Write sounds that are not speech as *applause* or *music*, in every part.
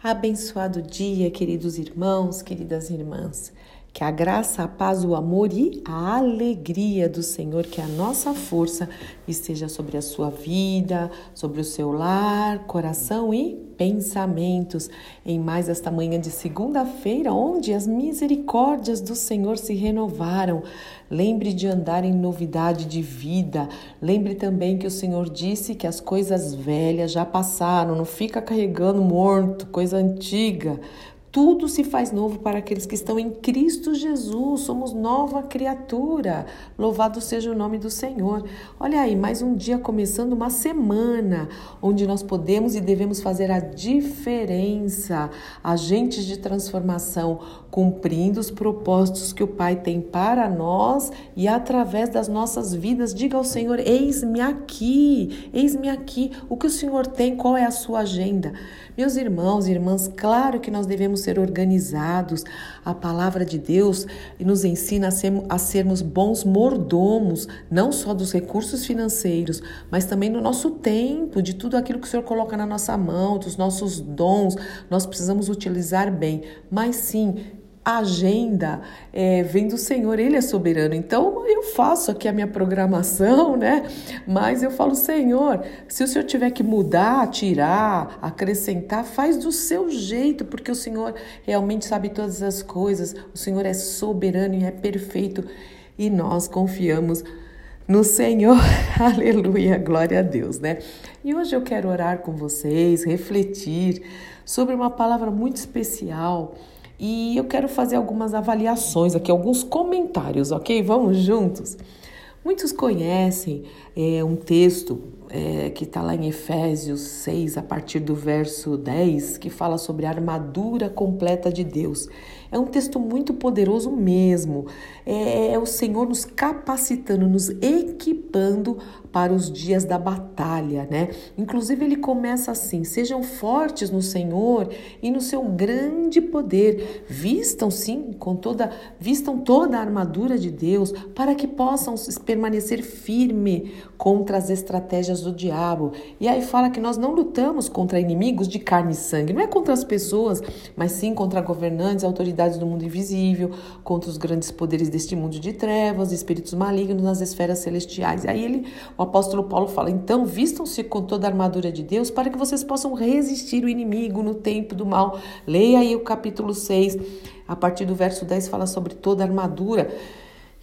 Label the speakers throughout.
Speaker 1: Abençoado dia, queridos irmãos, queridas irmãs. Que a graça, a paz, o amor e a alegria do Senhor, que a nossa força esteja sobre a sua vida, sobre o seu lar, coração e pensamentos. Em mais esta manhã de segunda-feira, onde as misericórdias do Senhor se renovaram. Lembre de andar em novidade de vida. Lembre também que o Senhor disse que as coisas velhas já passaram. Não fica carregando morto, coisa antiga. Tudo se faz novo para aqueles que estão em Cristo Jesus. Somos nova criatura. Louvado seja o nome do Senhor. Olha aí, mais um dia começando uma semana onde nós podemos e devemos fazer a diferença, agentes de transformação, cumprindo os propósitos que o Pai tem para nós e através das nossas vidas. Diga ao Senhor: Eis-me aqui, eis-me aqui. O que o Senhor tem? Qual é a sua agenda? Meus irmãos e irmãs, claro que nós devemos ser organizados. A palavra de Deus nos ensina a, ser, a sermos bons mordomos, não só dos recursos financeiros, mas também do nosso tempo, de tudo aquilo que o Senhor coloca na nossa mão, dos nossos dons. Nós precisamos utilizar bem. Mas sim, agenda é, vem do Senhor, Ele é soberano. Então eu faço aqui a minha programação, *laughs* né? Mas eu falo, Senhor, se o Senhor tiver que mudar, tirar, acrescentar, faz do seu jeito, porque o Senhor realmente sabe todas as coisas, o Senhor é soberano e é perfeito e nós confiamos no Senhor. *laughs* Aleluia, glória a Deus, né? E hoje eu quero orar com vocês, refletir sobre uma palavra muito especial e eu quero fazer algumas avaliações aqui, alguns comentários, ok? Vamos juntos? Muitos conhecem é, um texto é, que está lá em Efésios 6, a partir do verso 10, que fala sobre a armadura completa de Deus. É um texto muito poderoso mesmo. É, é o Senhor nos capacitando, nos equipando para os dias da batalha, né? Inclusive ele começa assim: sejam fortes no Senhor e no seu grande poder. Vistam sim com toda, vistam toda a armadura de Deus para que possam permanecer firme contra as estratégias do diabo. E aí fala que nós não lutamos contra inimigos de carne e sangue, não é contra as pessoas, mas sim contra governantes, autoridades do mundo invisível, contra os grandes poderes deste mundo de trevas, espíritos malignos nas esferas celestiais. Aí ele o apóstolo Paulo fala: então vistam-se com toda a armadura de Deus para que vocês possam resistir o inimigo no tempo do mal. Leia aí o capítulo 6, a partir do verso 10 fala sobre toda a armadura.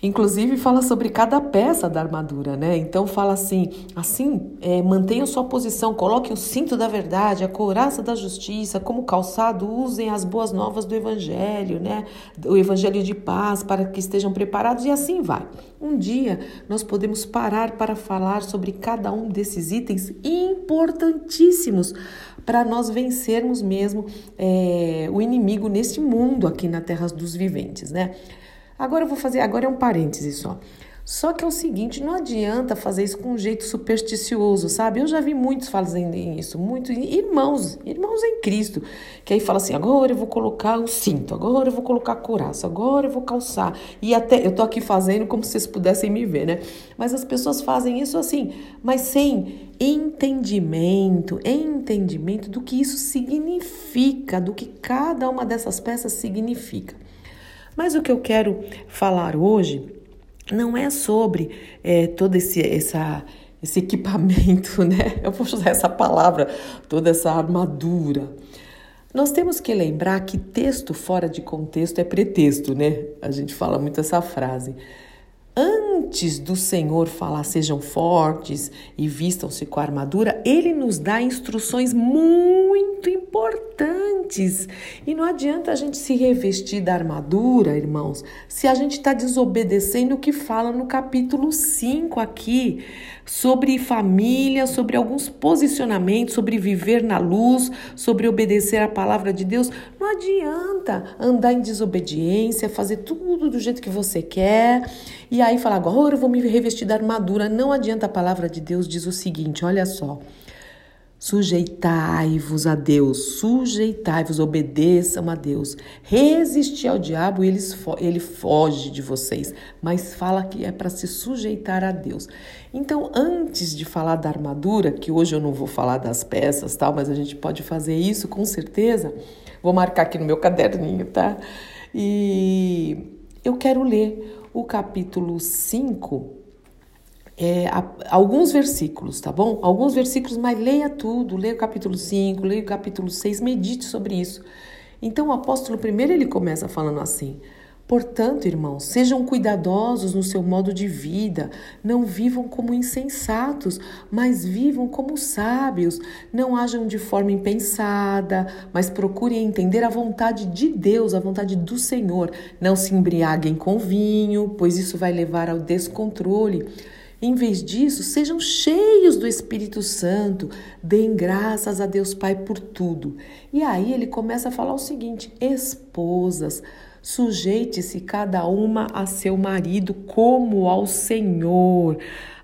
Speaker 1: Inclusive fala sobre cada peça da armadura, né? Então fala assim, assim, é, mantenham sua posição, coloquem o cinto da verdade, a couraça da justiça, como calçado, usem as boas novas do evangelho, né? O evangelho de paz, para que estejam preparados e assim vai. Um dia nós podemos parar para falar sobre cada um desses itens importantíssimos para nós vencermos mesmo é, o inimigo neste mundo aqui na terra dos viventes, né? Agora eu vou fazer, agora é um parêntese só. Só que é o seguinte, não adianta fazer isso com um jeito supersticioso, sabe? Eu já vi muitos fazendo isso, muitos irmãos, irmãos em Cristo, que aí fala assim: agora eu vou colocar o cinto, agora eu vou colocar a couraça, agora eu vou calçar. E até eu tô aqui fazendo como se vocês pudessem me ver, né? Mas as pessoas fazem isso assim, mas sem entendimento, entendimento do que isso significa, do que cada uma dessas peças significa. Mas o que eu quero falar hoje não é sobre é, todo esse, essa, esse equipamento, *laughs* né? Eu vou usar essa palavra, toda essa armadura. Nós temos que lembrar que texto fora de contexto é pretexto, né? A gente fala muito essa frase. Antes do Senhor falar sejam fortes e vistam-se com a armadura, ele nos dá instruções muito importantes. E não adianta a gente se revestir da armadura, irmãos, se a gente está desobedecendo o que fala no capítulo 5 aqui, sobre família, sobre alguns posicionamentos, sobre viver na luz, sobre obedecer a palavra de Deus. Não adianta andar em desobediência, fazer tudo do jeito que você quer e aí falar agora eu vou me revestir da armadura. Não adianta a palavra de Deus diz o seguinte, olha só. Sujeitai-vos a Deus, sujeitai-vos, obedeçam a Deus. Resistir ao diabo e ele foge de vocês, mas fala que é para se sujeitar a Deus. Então, antes de falar da armadura, que hoje eu não vou falar das peças, tal, mas a gente pode fazer isso com certeza. Vou marcar aqui no meu caderninho, tá? E eu quero ler o capítulo 5 é, alguns versículos, tá bom? Alguns versículos, mas leia tudo, leia o capítulo 5, leia o capítulo 6, medite sobre isso. Então o apóstolo primeiro ele começa falando assim: Portanto, irmãos, sejam cuidadosos no seu modo de vida, não vivam como insensatos, mas vivam como sábios, não hajam de forma impensada, mas procurem entender a vontade de Deus, a vontade do Senhor. Não se embriaguem com vinho, pois isso vai levar ao descontrole em vez disso, sejam cheios do Espírito Santo, deem graças a Deus Pai por tudo. E aí ele começa a falar o seguinte: esposas, sujeite-se cada uma a seu marido como ao Senhor.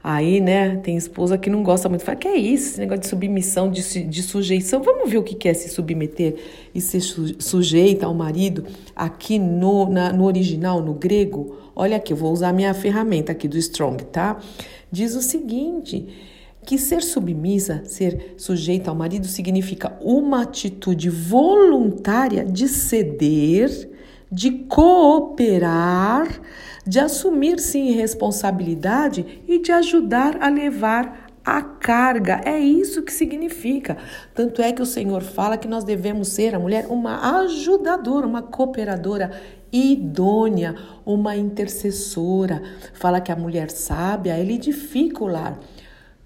Speaker 1: Aí, né, tem esposa que não gosta muito. Fala, que é isso, esse negócio de submissão, de, de sujeição? Vamos ver o que é se submeter e ser sujeita ao marido aqui no, na, no original, no grego. Olha aqui, eu vou usar minha ferramenta aqui do Strong, tá? Diz o seguinte que ser submissa, ser sujeita ao marido, significa uma atitude voluntária de ceder, de cooperar, de assumir-se em responsabilidade e de ajudar a levar a carga. É isso que significa. Tanto é que o Senhor fala que nós devemos ser, a mulher, uma ajudadora, uma cooperadora idônea, uma intercessora. Fala que a mulher sábia, ela edifica o lar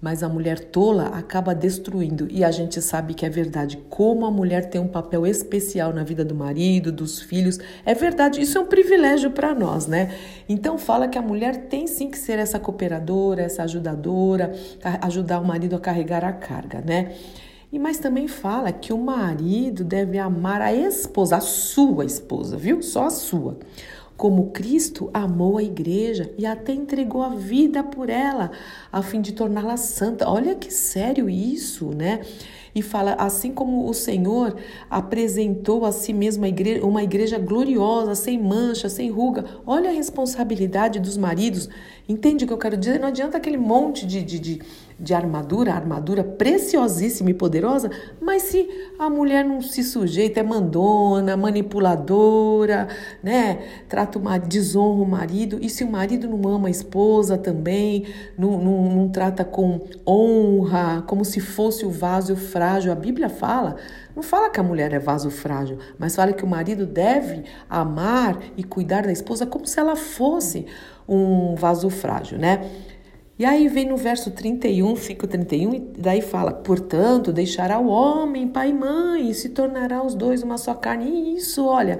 Speaker 1: mas a mulher tola acaba destruindo. E a gente sabe que é verdade. Como a mulher tem um papel especial na vida do marido, dos filhos, é verdade. Isso é um privilégio para nós, né? Então fala que a mulher tem sim que ser essa cooperadora, essa ajudadora, ajudar o marido a carregar a carga, né? E mas também fala que o marido deve amar a esposa, a sua esposa, viu? Só a sua como Cristo amou a igreja e até entregou a vida por ela, a fim de torná-la santa. Olha que sério isso, né? E fala assim como o Senhor apresentou a si mesmo uma igreja, uma igreja gloriosa, sem mancha, sem ruga. Olha a responsabilidade dos maridos. Entende o que eu quero dizer? Não adianta aquele monte de, de, de de armadura, armadura preciosíssima e poderosa, mas se a mulher não se sujeita, é mandona, manipuladora, né? Trata uma desonra o marido, e se o marido não ama a esposa também, não, não, não trata com honra, como se fosse o vaso frágil, a Bíblia fala, não fala que a mulher é vaso frágil, mas fala que o marido deve amar e cuidar da esposa como se ela fosse um vaso frágil, né? E aí vem no verso 31, 5, 31, e daí fala: Portanto, deixará o homem pai e mãe, e se tornará os dois uma só carne. E isso, olha,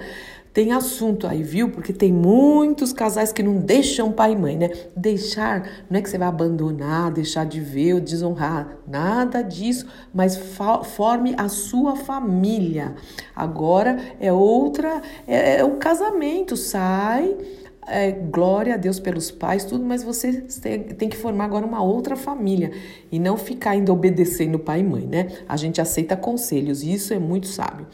Speaker 1: tem assunto aí, viu? Porque tem muitos casais que não deixam pai e mãe, né? Deixar, não é que você vai abandonar, deixar de ver ou desonrar, nada disso, mas forme a sua família. Agora é outra, é, é o casamento, sai é, glória a Deus pelos pais, tudo, mas você tem, tem, que formar agora uma outra família e não ficar ainda obedecendo pai e mãe, né? A gente aceita conselhos e isso é muito sábio.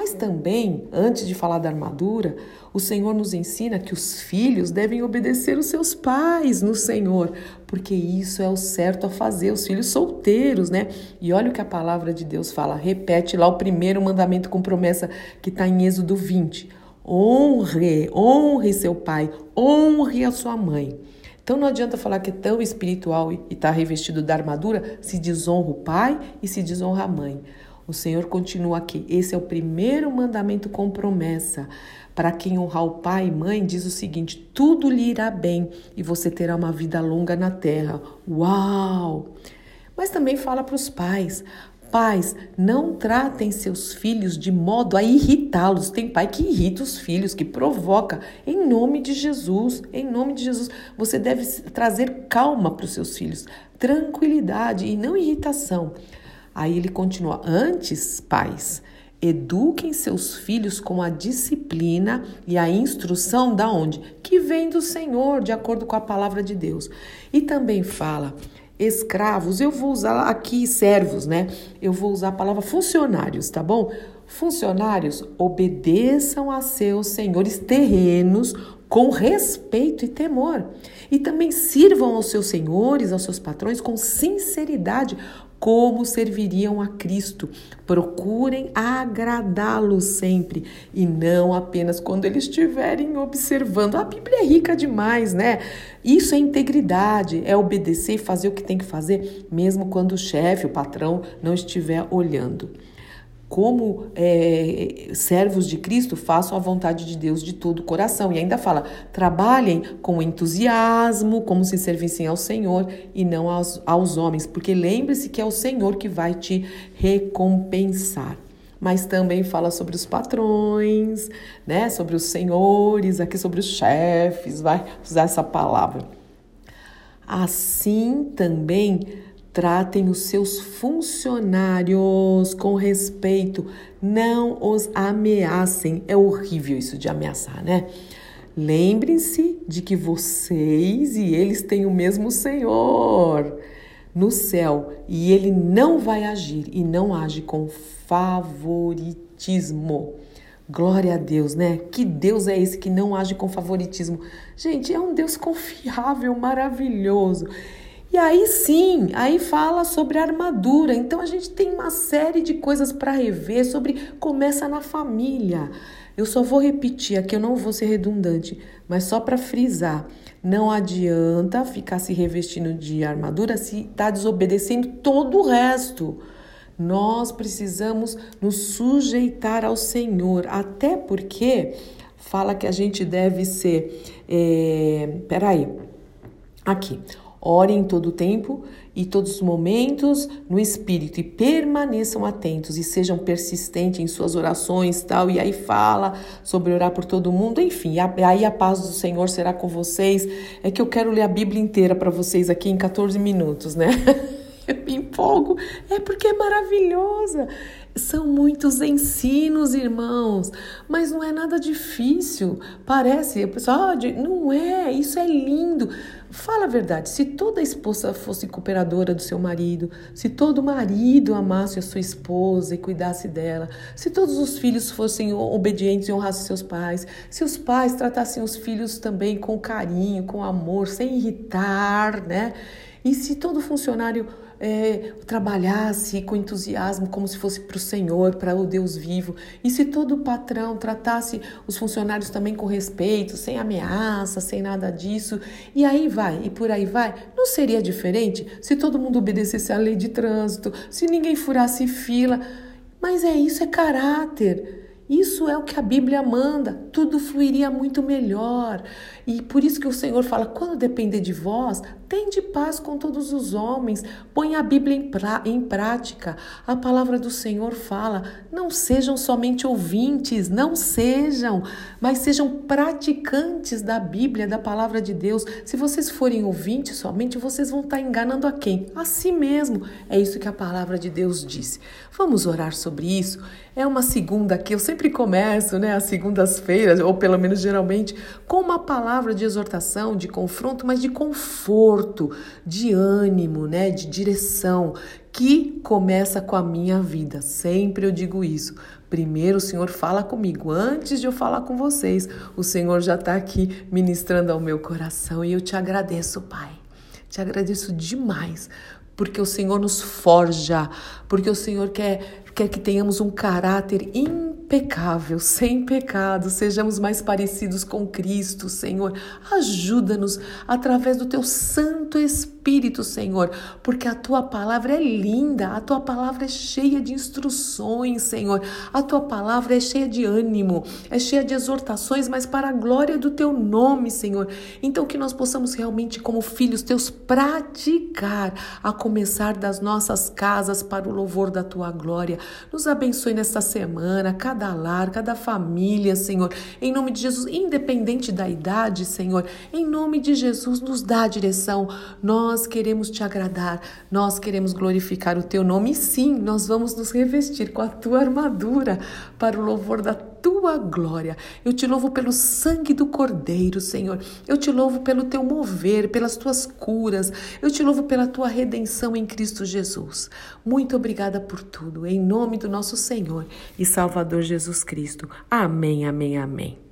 Speaker 1: Mas também, antes de falar da armadura, o Senhor nos ensina que os filhos devem obedecer os seus pais no Senhor, porque isso é o certo a fazer, os filhos solteiros, né? E olha o que a palavra de Deus fala, repete lá o primeiro mandamento com promessa que está em Êxodo 20. Honre, honre seu pai, honre a sua mãe. Então não adianta falar que é tão espiritual e está revestido da armadura se desonra o pai e se desonra a mãe. O Senhor continua aqui. Esse é o primeiro mandamento com promessa. Para quem honrar o pai e mãe, diz o seguinte: tudo lhe irá bem e você terá uma vida longa na terra. Uau! Mas também fala para os pais: Pais, não tratem seus filhos de modo a irritá-los. Tem pai que irrita os filhos, que provoca. Em nome de Jesus, em nome de Jesus, você deve trazer calma para os seus filhos, tranquilidade e não irritação. Aí ele continua: Antes, pais, eduquem seus filhos com a disciplina e a instrução da onde? Que vem do Senhor, de acordo com a palavra de Deus. E também fala: escravos, eu vou usar aqui servos, né? Eu vou usar a palavra funcionários, tá bom? Funcionários, obedeçam a seus senhores terrenos com respeito e temor. E também sirvam aos seus senhores, aos seus patrões, com sinceridade, como serviriam a Cristo. Procurem agradá-lo sempre e não apenas quando eles estiverem observando. A Bíblia é rica demais, né? Isso é integridade, é obedecer e fazer o que tem que fazer, mesmo quando o chefe, o patrão, não estiver olhando como é, servos de Cristo, façam a vontade de Deus de todo o coração. E ainda fala: trabalhem com entusiasmo, como se servissem ao Senhor e não aos, aos homens, porque lembre-se que é o Senhor que vai te recompensar. Mas também fala sobre os patrões, né? Sobre os senhores, aqui sobre os chefes, vai usar essa palavra. Assim também Tratem os seus funcionários com respeito, não os ameacem. É horrível isso de ameaçar, né? Lembrem-se de que vocês e eles têm o mesmo Senhor no céu e ele não vai agir e não age com favoritismo. Glória a Deus, né? Que Deus é esse que não age com favoritismo? Gente, é um Deus confiável, maravilhoso. Aí sim, aí fala sobre armadura. Então a gente tem uma série de coisas para rever sobre começa na família. Eu só vou repetir aqui, eu não vou ser redundante, mas só para frisar. Não adianta ficar se revestindo de armadura se está desobedecendo todo o resto. Nós precisamos nos sujeitar ao Senhor, até porque fala que a gente deve ser. É, peraí, aqui. Ore em todo o tempo e todos os momentos no espírito e permaneçam atentos e sejam persistentes em suas orações, tal. E aí fala sobre orar por todo mundo, enfim. Aí a paz do Senhor será com vocês. É que eu quero ler a Bíblia inteira para vocês aqui em 14 minutos, né? *laughs* eu me empolgo, é porque é maravilhosa. São muitos ensinos, irmãos, mas não é nada difícil. Parece, pessoal, ah, não é, isso é lindo. Fala a verdade, se toda esposa fosse cooperadora do seu marido, se todo marido amasse a sua esposa e cuidasse dela, se todos os filhos fossem obedientes e honrassem seus pais, se os pais tratassem os filhos também com carinho, com amor, sem irritar, né? E se todo funcionário é, trabalhasse com entusiasmo, como se fosse para o Senhor, para o Deus vivo, e se todo patrão tratasse os funcionários também com respeito, sem ameaça, sem nada disso, e aí vai, e por aí vai, não seria diferente se todo mundo obedecesse à lei de trânsito, se ninguém furasse fila. Mas é isso, é caráter. Isso é o que a Bíblia manda, tudo fluiria muito melhor. E por isso que o Senhor fala: quando depender de vós, Tende paz com todos os homens, põe a Bíblia em, pra, em prática. A palavra do Senhor fala: não sejam somente ouvintes, não sejam, mas sejam praticantes da Bíblia, da palavra de Deus. Se vocês forem ouvintes somente, vocês vão estar enganando a quem? A si mesmo. É isso que a palavra de Deus disse. Vamos orar sobre isso. É uma segunda que eu sempre começo, né, as segundas-feiras, ou pelo menos geralmente, com uma palavra de exortação, de confronto, mas de conforto de ânimo, né, de direção, que começa com a minha vida. Sempre eu digo isso. Primeiro o Senhor fala comigo, antes de eu falar com vocês, o Senhor já está aqui ministrando ao meu coração e eu te agradeço, Pai. Te agradeço demais, porque o Senhor nos forja, porque o Senhor quer, quer que tenhamos um caráter impecável, sem pecado, sejamos mais parecidos com Cristo, Senhor. Ajuda-nos através do teu Santo Espírito, Senhor, porque a tua palavra é linda, a tua palavra é cheia de instruções, Senhor. A tua palavra é cheia de ânimo, é cheia de exortações, mas para a glória do teu nome, Senhor. Então que nós possamos realmente como filhos teus praticar a começar das nossas casas para o louvor da tua glória. Nos abençoe nesta semana, cada cada lar, cada família, Senhor. Em nome de Jesus, independente da idade, Senhor, em nome de Jesus, nos dá a direção. Nós queremos te agradar, nós queremos glorificar o teu nome e sim, nós vamos nos revestir com a tua armadura para o louvor da tua glória. Eu te louvo pelo sangue do Cordeiro, Senhor. Eu te louvo pelo teu mover, pelas tuas curas. Eu te louvo pela tua redenção em Cristo Jesus. Muito obrigada por tudo. Em nome do nosso Senhor e Salvador Jesus Cristo. Amém, amém, amém.